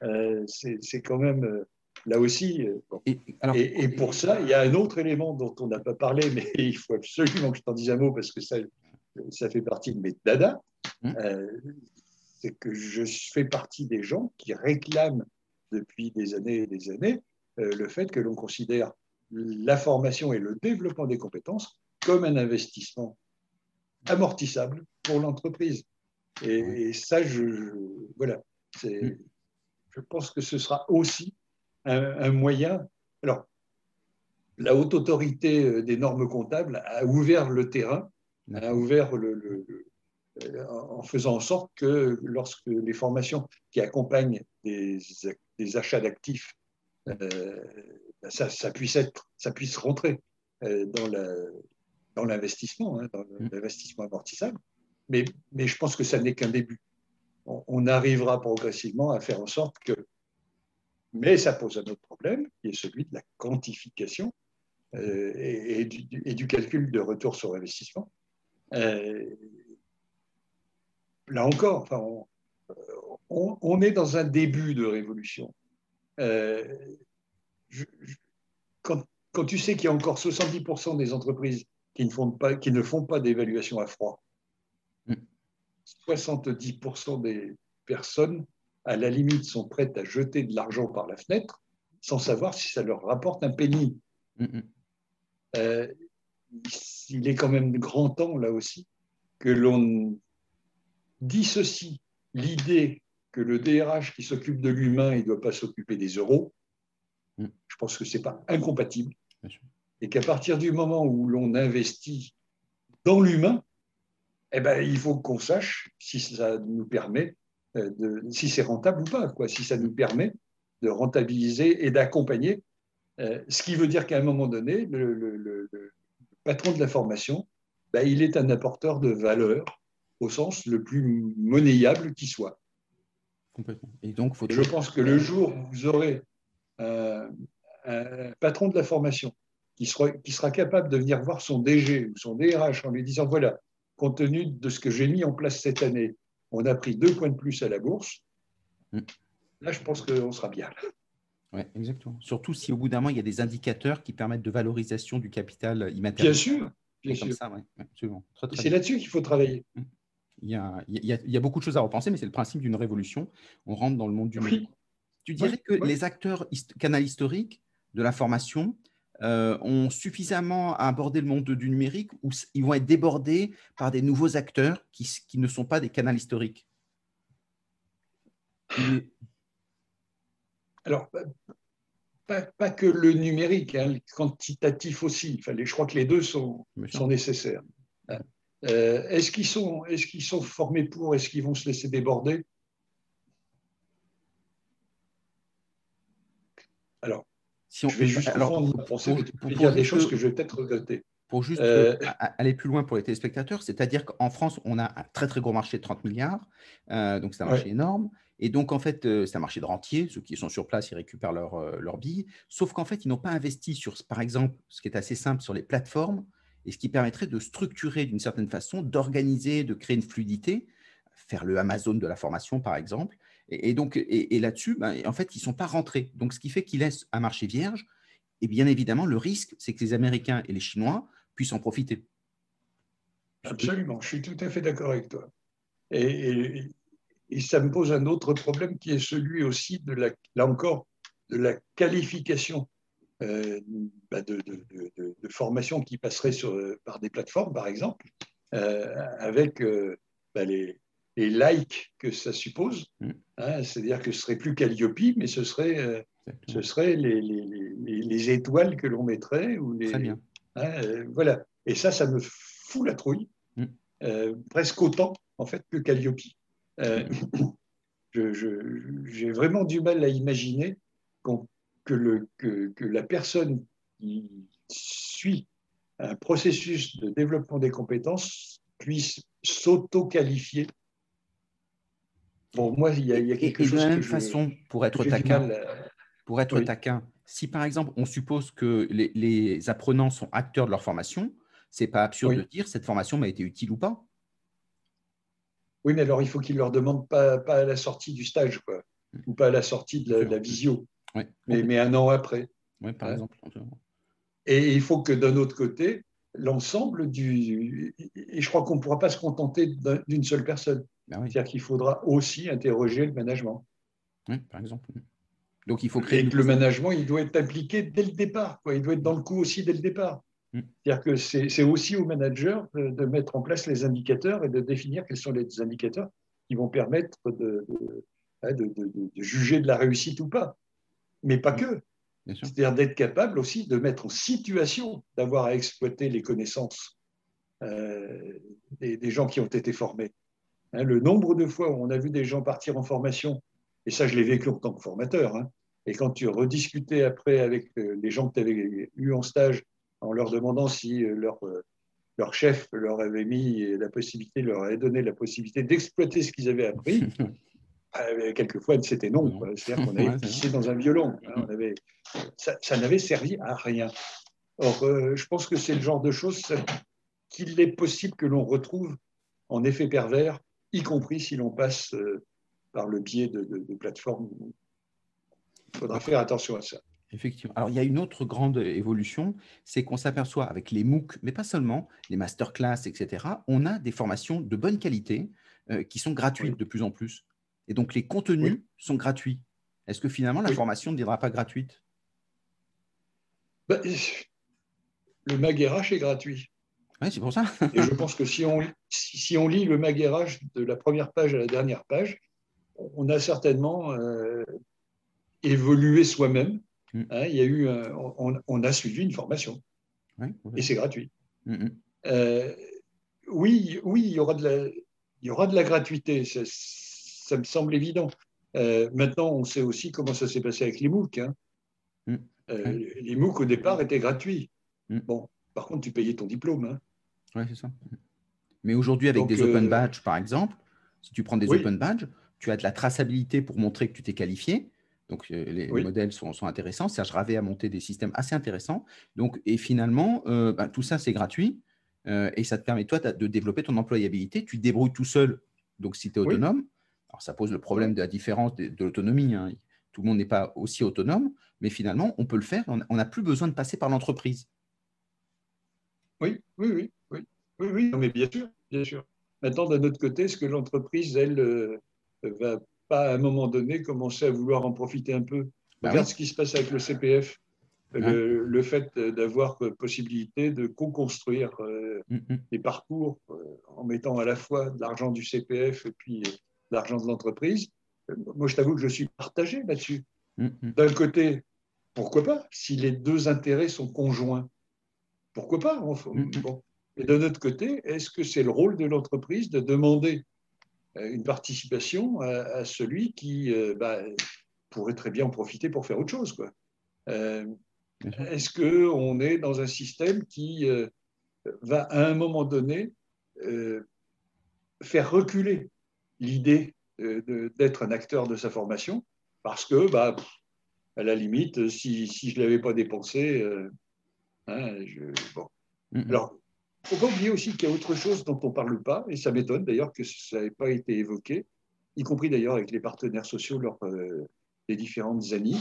Euh, c'est quand même là aussi. Et, et, pour ça, il y a un autre élément dont on n'a pas parlé, mais il faut absolument que je t'en dise un mot parce que ça, ça fait partie de mes dada. Mmh. Euh, c'est que je fais partie des gens qui réclament depuis des années et des années euh, le fait que l'on considère la formation et le développement des compétences comme un investissement amortissable pour l'entreprise. Et, ça, je, voilà, mmh. je pense que ce sera aussi un, moyen. Alors, la haute autorité euh, des normes comptables a ouvert le terrain, a ouvert le, euh, en faisant en sorte que lorsque les formations qui accompagnent des, achats d'actifs, euh, ben ça, puisse être, ça puisse rentrer euh, dans l'investissement, hein, dans mm. l'investissement amortissable. Mais, mais, je pense que ça n'est qu'un début. On, arrivera progressivement à faire en sorte que. Mais ça pose un autre problème, qui est celui de la quantification et, du, calcul de retour sur investissement là encore, enfin, on, est dans un début de révolution. Euh, quand, tu sais qu'il y a encore 70% des entreprises qui ne font pas, qui ne font pas d'évaluation à froid, 70% mm. des personnes, à la limite, sont prêtes à jeter de l'argent par la fenêtre sans savoir si ça leur rapporte un penny. Mm, mm. Euh, il est quand même grand temps, là aussi, que l'on dissocie l'idée que le DRH qui s'occupe de l'humain, il ne doit pas s'occuper des euros, mm. je pense que ce n'est pas incompatible. Et qu'à partir du moment où l'on investit dans l'humain, eh ben, il faut qu'on sache si ça nous permet, de, si c'est rentable ou pas, quoi, si ça nous permet de rentabiliser et d'accompagner. Euh, ce qui veut dire qu'à un moment donné, le, patron de la formation, ben, il est un apporteur de valeur au sens le plus monnayable qui soit. Complètement. Et donc, faut je pense que le jour où vous aurez un, patron de la formation qui sera, qui sera capable de venir voir son DG ou son DRH en lui disant voilà, compte tenu de ce que j'ai mis en place cette année, on a pris deux points de plus à la bourse. Mm. Là, je pense qu'on sera bien. Oui, exactement. Surtout si au bout d'un moment, il y a des indicateurs qui permettent de valorisation du capital immatériel. Bien sûr. Bien sûr. C'est là-dessus qu'il faut travailler. Il y, a, beaucoup de choses à repenser, mais c'est le principe d'une révolution. On rentre dans le monde du numérique. Tu dirais que les acteurs canal historiques de l'information euh, ont suffisamment à aborder le monde du numérique ou ils vont être débordés par des nouveaux acteurs qui, ne sont pas des canaux historiques? Alors, pas, que le numérique, hein, le quantitatif aussi. je crois que les deux sont, sont nécessaires. Euh, est-ce qu'ils sont, est qu'ils sont formés pour Est-ce qu'ils vont se laisser déborder? Alors, si on, je vais juste alors, pour, dire des choses que je vais peut-être regretter. Pour juste euh, aller plus loin pour les téléspectateurs, c'est-à-dire qu'en France, on a un très très gros marché de 30 milliards, euh, donc c'est un marché énorme. Et donc, en fait, c'est un marché de rentiers. Ceux qui sont sur place, ils récupèrent leurs leur billes. Sauf qu'en fait, ils n'ont pas investi sur, par exemple, ce qui est assez simple, sur les plateformes et ce qui permettrait de structurer d'une certaine façon, d'organiser, de créer une fluidité, faire le Amazon de la formation, par exemple. Et, donc, et, là-dessus, ben, en fait, ils ne sont pas rentrés. Donc, ce qui fait qu'ils laissent un marché vierge. Et bien évidemment, le risque, c'est que les Américains et les Chinois puissent en profiter. Absolument, je suis tout à fait d'accord avec toi. Et, ça me pose un autre problème qui est celui aussi de la, là encore, de la qualification euh, bah, de, formation qui passerait par des plateformes, par exemple, euh, avec euh, bah, les, likes que ça suppose. Mm. Hein, c'est-à-dire que ce serait plus Calliope, mais ce serait, ce serait les, les, étoiles que l'on mettrait. Ou les, Très bien. Hein, voilà. Et ça, ça me fout la trouille, mm. presque autant en fait que Calliope. Euh, j'ai vraiment du mal à imaginer que, le, que, la personne qui suit un processus de développement des compétences puisse s'auto-qualifier. Pour moi, il y a, quelque chose. de la même façon, pour être taquin, pour être taquin, si par exemple on suppose que les, apprenants sont acteurs de leur formation, c'est pas absurde de dire cette formation m'a été utile ou pas. Oui, mais alors il faut qu'ils leur demandent pas, pas à la sortie du stage, quoi, ou pas à la sortie de la, visio, mais, mais, un an après. Oui, par exemple. Et il faut que d'un autre côté, l'ensemble du. Et je crois qu'on ne pourra pas se contenter d'une seule personne. Ben C'est-à-dire qu'il faudra aussi interroger le management. Oui, par exemple. Donc il faut créer. Et que le management, il doit être impliqué dès le départ. Quoi. Il doit être dans le coup aussi dès le départ. Mm. C'est-à-dire que c'est aussi au manager de, mettre en place les indicateurs et de définir quels sont les indicateurs qui vont permettre de, hein, juger de la réussite ou pas. Mais pas que. C'est-à-dire d'être capable aussi de mettre en situation d'avoir à exploiter les connaissances euh, des, gens qui ont été formés. Hein, le nombre de fois où on a vu des gens partir en formation, et ça je l'ai vécu en tant que formateur, hein, et quand tu rediscutais après avec euh, les gens que tu avais eu en stage en leur demandant si euh, leur, euh, leur chef leur avait mis la possibilité, leur avait donné la possibilité d'exploiter ce qu'ils avaient appris. Euh, quelquefois, c'était non. C'est-à-dire qu'on avait pissé dans un violon. Hein, on avait, ça, n'avait servi à rien. Or, je pense que c'est le genre de choses qu'il est possible que l'on retrouve en effet pervers, y compris si l'on passe par le biais de, de plateformes. Il faudra faire attention à ça. Effectivement. Alors, il y a une autre grande évolution, c'est qu'on s'aperçoit avec les MOOC, mais pas seulement, les masterclass, etc., on a des formations de bonne qualité euh, qui sont gratuites de plus en plus. Et donc, les contenus sont gratuits. Est-ce que finalement, la formation ne deviendra pas gratuite? Bah, Le MagRH est gratuit. C'est pour ça. Et je pense que si on, si, on lit le MagRH de la première page à la dernière page, on a certainement euh, évolué soi-même Mm. Hein, il y a eu, on, a suivi une formation et c'est gratuit. Mm, mm. Euh, oui, oui, il y aura de la, il y aura de la gratuité, ça, me semble évident. Euh, maintenant, on sait aussi comment ça s'est passé avec les MOOC. Hein. Les MOOC au départ étaient gratuits. Bon, par contre, tu payais ton diplôme. Hein. Oui, c'est ça. Mais aujourd'hui, avec des open badges, par exemple, si tu prends des open badges, tu as de la traçabilité pour montrer que tu t'es qualifié. Donc, euh, les, modèles sont, intéressants. Serge Ravet a monté des systèmes assez intéressants. Donc, et finalement, euh, bah, tout ça, c'est gratuit. Euh, et ça te permet, toi, de développer ton employabilité. Tu te débrouilles tout seul, donc si tu es autonome. Alors, ça pose le problème de la différence de, l'autonomie. Hein. Tout le monde n'est pas aussi autonome, mais finalement, on peut le faire. On n'a plus besoin de passer par l'entreprise. Oui, oui, oui, oui, oui, oui. mais bien sûr, bien sûr. Maintenant, d'un autre côté, est-ce que l'entreprise, elle, va pas à un moment donné commencer à vouloir en profiter un peu? Bah Regarde ce qui se passe avec le CPF. Le, fait d'avoir possibilité de co-construire euh, mm, des parcours euh, en mettant à la fois de l'argent du CPF et puis euh, l'argent de l'entreprise. Moi, je t'avoue que je suis partagé là-dessus. Mm, D'un côté, pourquoi pas Si les deux intérêts sont conjoints, pourquoi pas Et d'un autre côté, est-ce que c'est le rôle de l'entreprise de demander euh, une participation à, celui qui euh, bah, pourrait très bien en profiter pour faire autre chose. Quoi. Euh, est-ce qu'on est dans un système qui va à un moment donné faire reculer l'idée d'être un acteur de sa formation parce que, bah, à la limite, si, si je ne l'avais pas dépensé, hein, bon. Alors, ne faut pas oublier aussi qu'il y a autre chose dont on ne parle pas, et ça m'étonne d'ailleurs que ça n'ait pas été évoqué, y compris d'ailleurs avec les partenaires sociaux lors euh, des différentes années.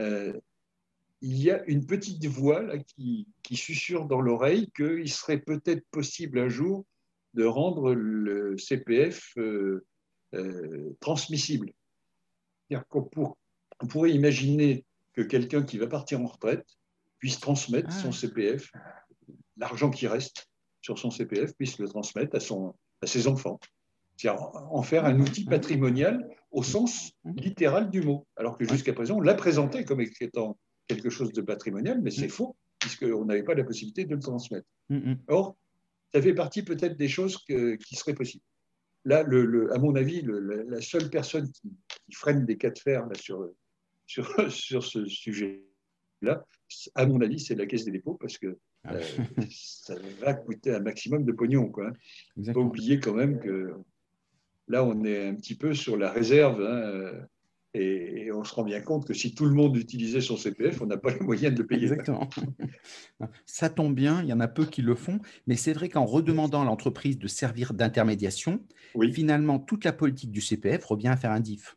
Euh, il y a une petite voix là, qui, qui susurre dans l'oreille qu'il serait peut-être possible un jour de rendre le CPF euh, transmissible. qu'on on pourrait imaginer que quelqu'un qui va partir en retraite puisse transmettre son ah. CPF, l'argent qui reste sur son CPF, puisse le transmettre à, son, à ses enfants. C'est-à-dire en faire un outil patrimonial au sens littéral du mot. Alors que jusqu'à présent, on l'a présenté comme étant quelque chose de patrimonial, mais c'est faux, puisqu'on n'avait pas la possibilité de le transmettre. Or, ça fait partie peut-être des choses qui seraient possibles. Là, le, à mon avis, la seule personne qui, freine des cas de fer là, sur, sur, sur ce sujet-là, à mon avis, c'est la Caisse des dépôts, parce que ah. euh, ça va coûter un maximum de pognon. Il ne faut pas oublier quand même que là, on est un petit peu sur la réserve. Hein, euh, et, on se rend bien compte que si tout le monde utilisait son CPF, on n'a pas les moyens de le payer. Exactement. Ça tombe bien, il y en a peu qui le font, mais c'est vrai qu'en redemandant à l'entreprise de servir d'intermédiation, finalement, toute la politique du CPF revient à faire un DIF.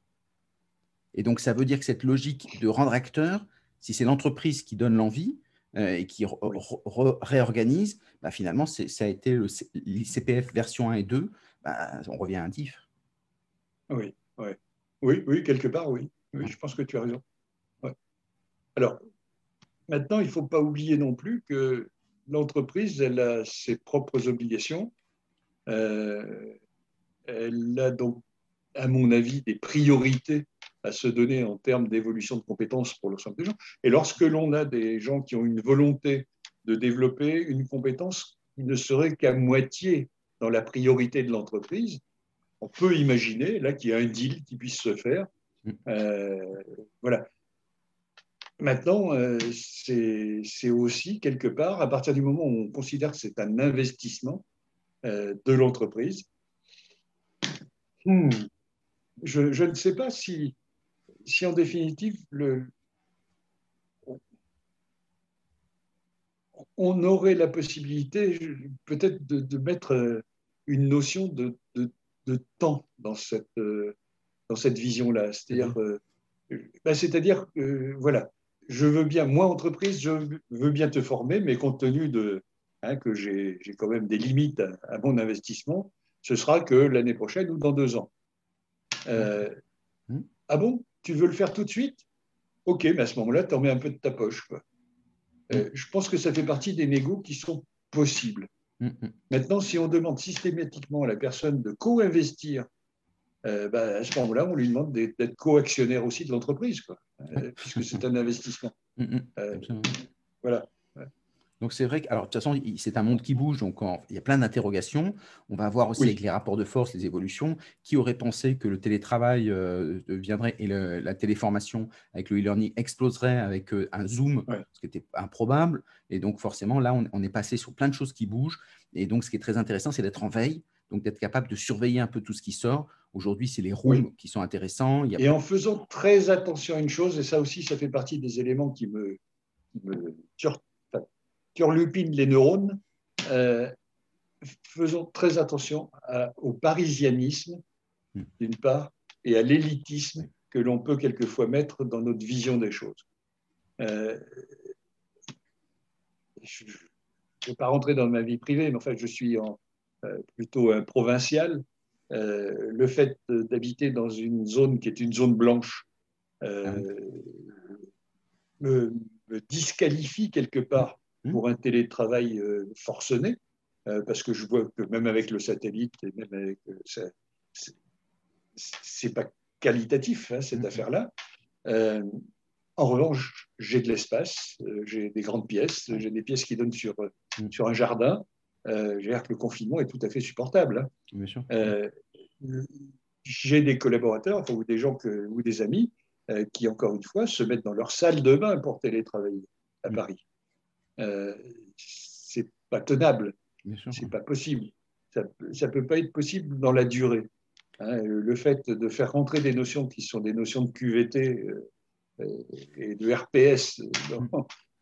Et donc, ça veut dire que cette logique de rendre acteur, si c'est l'entreprise qui donne l'envie euh, et qui réorganise, bah, finalement, ça a été le CPF version 1 et 2, bah, on revient à un DIF. Oui, oui, oui, oui quelque part, oui. Oui, je pense que tu as raison. Alors, maintenant, il ne faut pas oublier non plus que l'entreprise, elle a ses propres obligations. Euh, elle a donc, à mon avis, des priorités à se donner en termes d'évolution de compétences pour l'ensemble des gens. Et lorsque l'on a des gens qui ont une volonté de développer une compétence qui ne serait qu'à moitié dans la priorité de l'entreprise, on peut imaginer là qu'il y a un deal qui puisse se faire. Mm. Euh, voilà. Maintenant, euh, c'est aussi quelque part, à partir du moment où on considère que c'est un investissement euh, de l'entreprise, hmm, je, je, ne sais pas si si en définitive, le, on aurait la possibilité peut-être de, mettre une notion de, temps dans cette, dans cette vision-là. C'est-à-dire, mhm. ben, c'est-à-dire que, voilà, je veux bien, moi, entreprise, je veux bien te former, mais compte tenu de, hein, que j'ai quand même des limites à, mon investissement, ce sera que l'année prochaine ou dans deux ans. Euh, mhm. ah bon? Tu veux le faire tout de suite Ok, mais à ce moment-là, tu en mets un peu de ta poche. Euh, je pense que ça fait partie des négos qui sont possibles. Mm, mm. Maintenant, si on demande systématiquement à la personne de co-investir, euh, bah, à ce moment-là, on lui demande d'être co-actionnaire aussi de l'entreprise, euh, puisque c'est un investissement. Mm, voilà. Donc c'est vrai que, alors de toute façon, c'est un monde qui bouge, donc il y a plein d'interrogations. On va voir aussi avec les rapports de force, les évolutions. Qui aurait pensé que le télétravail euh, viendrait et la téléformation avec le e-learning exploserait avec euh, un Zoom, ce qui était improbable. Et donc forcément, là, on, est passé sur plein de choses qui bougent. Et donc ce qui est très intéressant, c'est d'être en veille, donc d'être capable de surveiller un peu tout ce qui sort. Aujourd'hui, c'est les rooms qui sont intéressants. Et en faisant très attention à une chose, et ça aussi, ça fait partie des éléments qui me, qui me lupine les neurones, euh, faisons très attention au parisianisme, hmm. d'une part, et à l'élitisme que l'on peut quelquefois mettre dans notre vision des choses. Euh, je ne vais pas rentrer dans ma vie privée, mais en fait, je suis en, euh, plutôt un provincial. le fait d'habiter dans une zone qui est une zone blanche ah me, me, disqualifie quelque part. Pour un télétravail euh, forcené, euh, parce que je vois que même avec le satellite, et même avec, euh, c'est pas qualitatif hein, cette hmm. affaire-là. en revanche, j'ai de l'espace, j'ai des grandes pièces, j'ai des pièces qui donnent sur, hmm. sur un jardin. j'ai que le confinement est tout à fait supportable. Hein. j'ai des collaborateurs ou des gens que, ou des amis qui, encore une fois, se mettent dans leur salle de bain pour télétravailler à Paris euh, c'est pas tenable, c'est pas possible. Ça ne peut pas être possible dans la durée. Hein. le fait de faire rentrer des notions qui sont des notions de QVT euh, et de RPS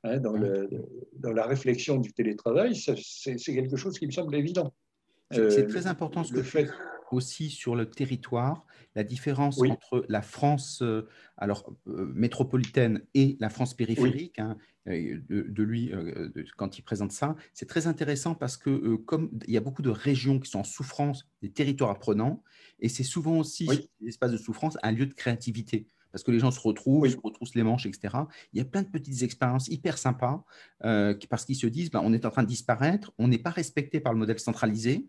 hein, dans, le, dans, la réflexion du télétravail, c'est quelque chose qui me semble évident. C'est très important ce que fait aussi sur le territoire, la différence entre la France euh, alors, euh, métropolitaine et la France périphérique, hein, de, lui, euh, quand il présente ça, c'est très intéressant parce que comme il y a beaucoup de régions qui sont en souffrance, des territoires apprenants, et c'est souvent aussi, l'espace de souffrance, un lieu de créativité parce que les gens se retrouvent, se retroussent les manches, etc. Il y a plein de petites expériences hyper sympas parce qu'ils se disent, ben, on est en train de disparaître, on n'est pas respecté par le modèle centralisé,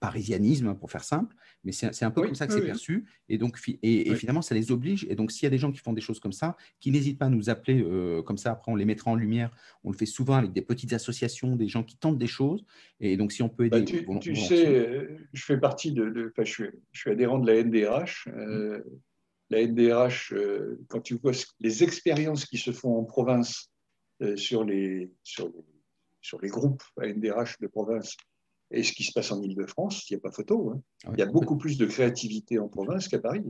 parisianisme pour faire simple, mais c'est un peu comme ça que c'est perçu. Et donc, et, finalement, ça les oblige. Et donc, s'il y a des gens qui font des choses comme ça, qui n'hésitent pas à nous appeler euh, comme ça, après on les mettra en lumière. On le fait souvent avec des petites associations, des gens qui tentent des choses. Et donc, si on peut aider. Bah, tu, sais, je fais partie de. je, suis, je, suis, adhérent de la NDRH. Euh, la NDRH, euh, quand tu vois les expériences qui se font en province sur, les, sur, les, sur les groupes NDRH de province, et ce qui se passe en Ile-de-France, il n'y a pas photo. Hein. Ah il y a beaucoup plus de créativité en province qu'à Paris,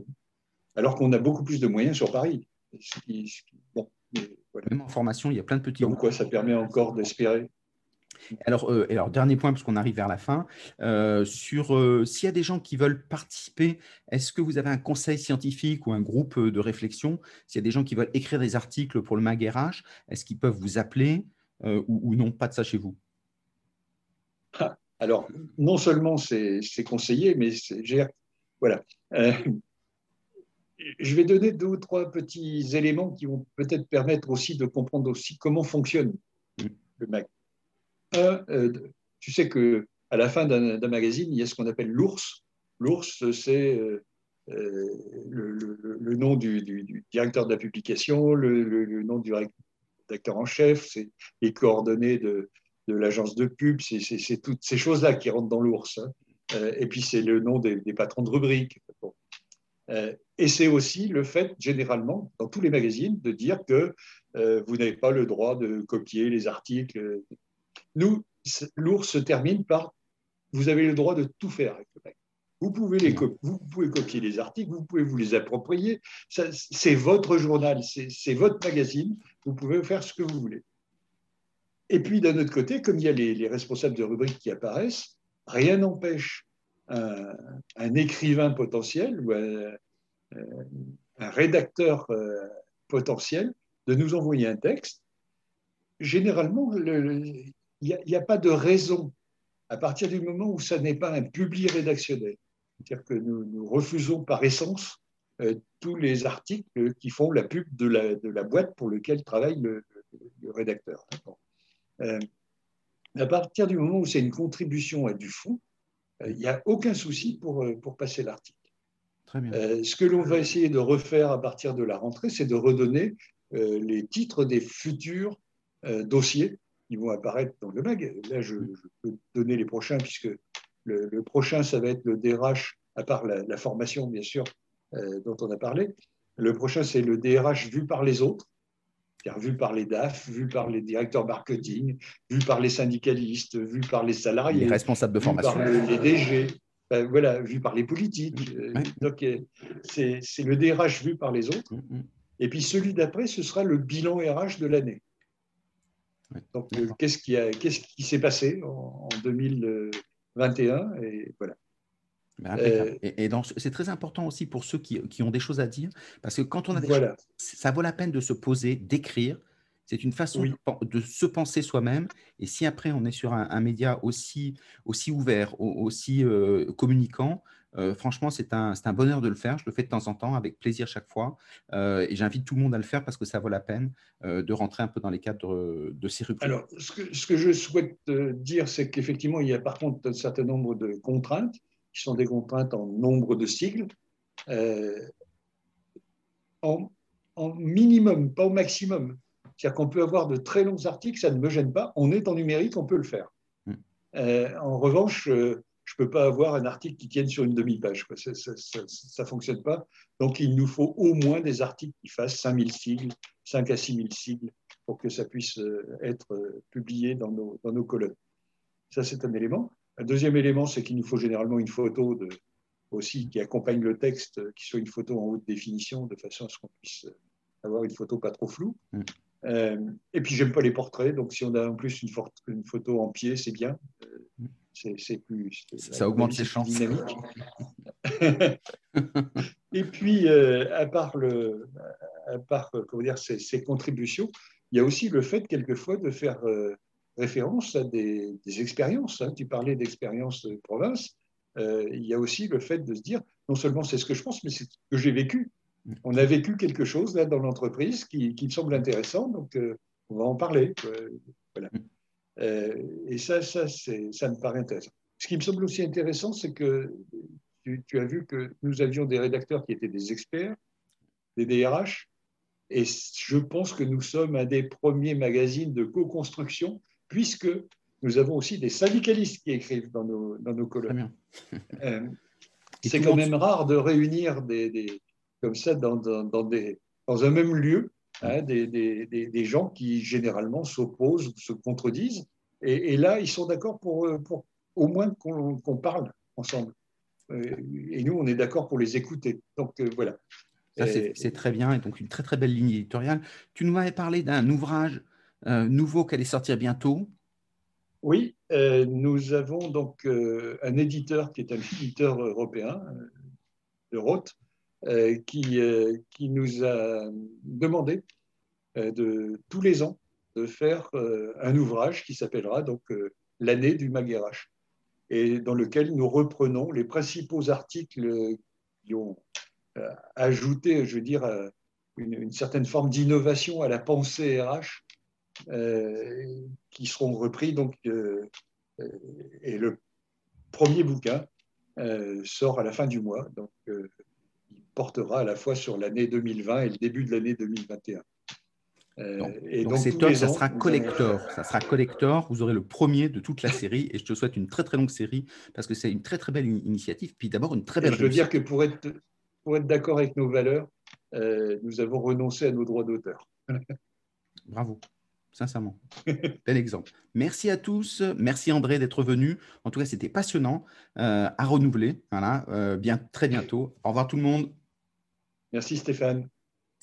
alors qu'on a beaucoup plus de moyens sur Paris. Même en formation, il y a plein de petits. Donc, quoi, ça permet encore d'espérer. Alors, euh, alors, dernier point, parce qu'on arrive vers la fin, euh, sur euh, s'il y a des gens qui veulent participer, est-ce que vous avez un conseil scientifique ou un groupe de réflexion? S'il y a des gens qui veulent écrire des articles pour le MAG-RH, est-ce qu'ils peuvent vous appeler ou, ou, non Pas de ça chez vous? Ah, alors, non seulement c'est conseillé, mais voilà. Euh, je vais donner deux ou trois petits éléments qui vont peut-être permettre aussi de comprendre aussi comment fonctionne le mag. Un, euh, tu sais que à la fin d'un magazine, il y a ce qu'on appelle l'ours. L'ours, c'est euh, le, nom du, directeur de la publication, le, nom du rédacteur en chef, c'est les coordonnées de, de l'agence de pub, c'est toutes ces choses-là qui rentrent dans l'ours. Hein. Euh, et puis c'est le nom des, patrons de rubrique. Euh, et c'est aussi le fait, généralement, dans tous les magazines, de dire que euh, vous n'avez pas le droit de copier les articles. Nous, l'ours se termine par vous avez le droit de tout faire avec le magazine. Vous pouvez, les vous pouvez copier les articles, vous pouvez vous les approprier. C'est votre journal, c'est votre magazine. Vous pouvez faire ce que vous voulez. Et puis d'un autre côté, comme il y a les, responsables de rubriques qui apparaissent, rien n'empêche un, écrivain potentiel ou un, rédacteur euh, potentiel de nous envoyer un texte. Généralement, il n'y a, pas de raison à partir du moment où ça n'est pas un public rédactionnel. C'est-à-dire que nous, refusons par essence euh, tous les articles qui font la pub de la, boîte pour laquelle travaille le, rédacteur. Euh, à partir du moment où c'est une contribution à du fond, euh, il n'y a aucun souci pour, euh, pour passer l'article. ce que l'on va essayer de refaire à partir de la rentrée, c'est de redonner les titres des futurs dossiers qui vont apparaître dans le mag. Là, je, peux donner les prochains, puisque le, prochain, ça va être le DRH, à part la, la formation, bien sûr, dont on a parlé. Le prochain, c'est le DRH vu par les autres vu par les DAF, vu par les directeurs marketing, vu par les syndicalistes, vu par les salariés, les responsables de formation, par les DG, ben, voilà, vu par les politiques. Euh, donc, euh, c'est le DRH vu par les autres. Mm, mm. Et puis celui d'après, ce sera le bilan RH de l'année. Donc, euh, qu'est-ce qui s'est passé en, en 2021 Et voilà. Ben, euh, et, c'est très important aussi pour ceux qui, ont des choses à dire, parce que quand on a des choses, ça vaut la peine de se poser, d'écrire. C'est une façon de, se penser soi-même. Et si après on est sur un, média aussi, aussi ouvert, aussi euh, communicant, euh, franchement, c'est un, un, bonheur de le faire. Je le fais de temps en temps, avec plaisir chaque fois. et j'invite tout le monde à le faire parce que ça vaut la peine de rentrer un peu dans les cadres de ces rubriques. Alors, ce que, ce que je souhaite dire, c'est qu'effectivement, il y a par contre un certain nombre de contraintes qui sont des contraintes en nombre de sigles, euh, en, minimum, pas au maximum. C'est-à-dire qu'on peut avoir de très longs articles, ça ne me gêne pas. On est en numérique, on peut le faire. Mm. Euh, en revanche, euh, je ne peux pas avoir un article qui tienne sur une demi-page. Ça ne fonctionne pas. Donc, il nous faut au moins des articles qui fassent 5000 sigles, 5 à 6000 sigles, pour que ça puisse être publié dans nos, dans nos colonnes. Ça, c'est un élément. Un deuxième élément, c'est qu'il nous faut généralement une photo de, aussi qui accompagne le texte, qui soit une photo en haute définition, de façon à ce qu'on puisse avoir une photo pas trop floue. Mm. et puis, j'aime pas les portraits, donc si on a en plus une, une photo en pied, c'est bien. c'est plus. Ça augmente ses chances. Dynamique. et puis, à part, le, à part comment dire, ces, ces, contributions, il y a aussi le fait, quelquefois, de faire référence à des, expériences. Hein. Tu parlais d'expériences de province. Euh, il y a aussi le fait de se dire, non seulement c'est ce que je pense, mais c'est ce que j'ai vécu. On a vécu quelque chose là dans l'entreprise qui, me semble intéressant, donc euh, on va en parler. Voilà. Euh, et ça, ça, ça me paraît intéressant. Ce qui me semble aussi intéressant, c'est que tu, tu, as vu que nous avions des rédacteurs qui étaient des experts, des DRH, et je pense que nous sommes un des premiers magazines de co-construction puisque nous avons aussi des syndicalistes qui écrivent dans nos, dans nos colonnes. Euh, c'est quand même rare de réunir des, comme ça dans, dans, des, dans un même lieu hein, des, des, des, gens qui généralement s'opposent, se contredisent. Et, là, ils sont d'accord pour, pour au moins qu'on parle ensemble. Euh, et nous, on est d'accord pour les écouter. Donc euh, voilà. c'est très bien. Et donc, une très, très belle ligne éditoriale. Tu nous avais parlé d'un ouvrage euh, nouveau qui allait sortir bientôt. Oui, euh, nous avons donc euh, un éditeur qui est un éditeur européen de Roth, qui, qui nous a demandé de tous les ans de faire un ouvrage qui s'appellera donc l'année du Maguerache et dans lequel nous reprenons les principaux articles qui ont ajouté, je veux dire, une, une certaine forme d'innovation à la pensée RH qui seront repris. Donc, euh, euh, et le premier bouquin sort à la fin du mois. Donc, il portera à la fois sur l'année 2020 et le début de l'année 2021. donc, et donc, top, ça sera collector. Ça sera collector. Vous aurez le premier de toute la série et je te souhaite une très très longue série parce que c'est une très très belle initiative. Puis d'abord une très belle. je veux dire que pour être pour être d'accord avec nos valeurs, nous avons renoncé à nos droits d'auteur. Bravo sincèrement. Bel exemple. Merci à tous. Merci André d'être venu. En tout cas, c'était passionnant euh, à renouveler. Voilà, euh, bien, très bientôt. Au revoir tout le monde. Merci Stéphane.